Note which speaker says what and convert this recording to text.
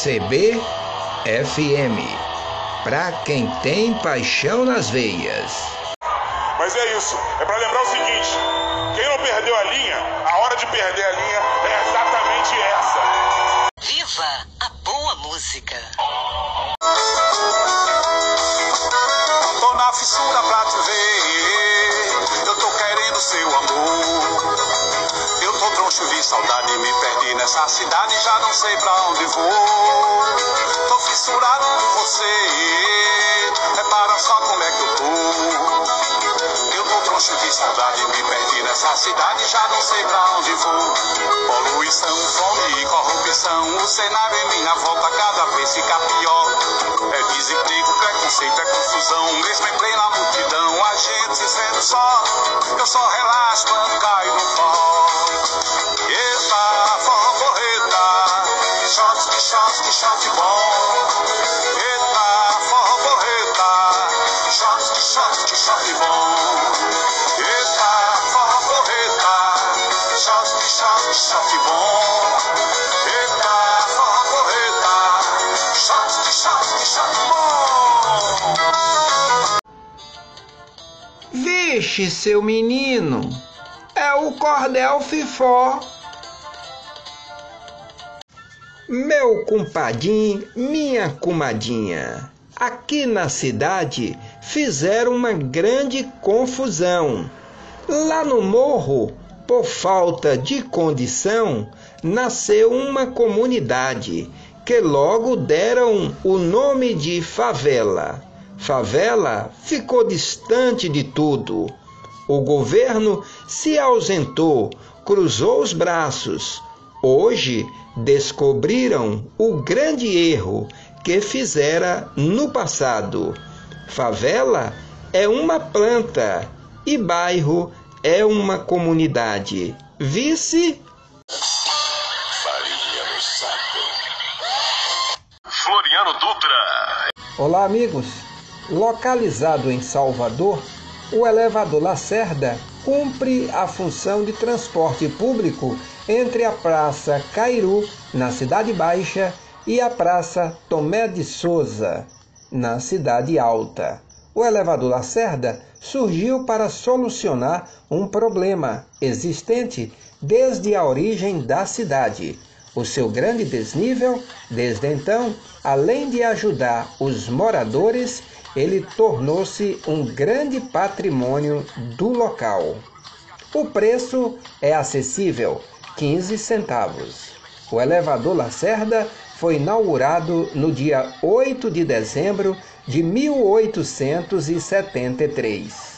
Speaker 1: CBFM, para quem tem paixão nas veias.
Speaker 2: Mas é isso, é para lembrar o seguinte: quem não perdeu a linha, a hora de perder a linha é exatamente essa.
Speaker 3: Viva a boa música!
Speaker 4: Tô na fissura pra te ver, eu tô querendo seu amor. Eu tô troncho de saudade, me perdi nessa cidade, já não sei pra onde vou. Por você, repara só como é que eu tô. Eu tô troncho de saudade, me perdi nessa cidade, já não sei pra onde vou. Poluição, fome e corrupção, o cenário em minha volta cada vez fica pior. É desemprego, preconceito, é confusão, mesmo em plena multidão, a gente vendo só. Eu só relaxo quando shot, que shot bom. Eita, forró porreta, shot, que shot, que shot bom. Eita, forró porreta, shot, que shot, que shot bom. Eita, forró porreta, shot, que shot, que shot bom.
Speaker 1: Vixe, seu menino, é o cordel fifó. Meu compadinho, minha comadinha, aqui na cidade fizeram uma grande confusão. Lá no morro, por falta de condição, nasceu uma comunidade que logo deram o nome de favela. Favela ficou distante de tudo. O governo se ausentou, cruzou os braços. Hoje descobriram o grande erro que fizera no passado. Favela é uma planta e bairro é uma comunidade. Vice
Speaker 2: Floriano Dutra.
Speaker 1: Olá, amigos! Localizado em Salvador, o elevador Lacerda cumpre a função de transporte público entre a Praça Cairu, na Cidade Baixa, e a Praça Tomé de Souza, na Cidade Alta. O elevador Lacerda surgiu para solucionar um problema existente desde a origem da cidade. O seu grande desnível, desde então, além de ajudar os moradores, ele tornou-se um grande patrimônio do local. O preço é acessível, 15 centavos. O elevador Lacerda foi inaugurado no dia 8 de dezembro de 1873.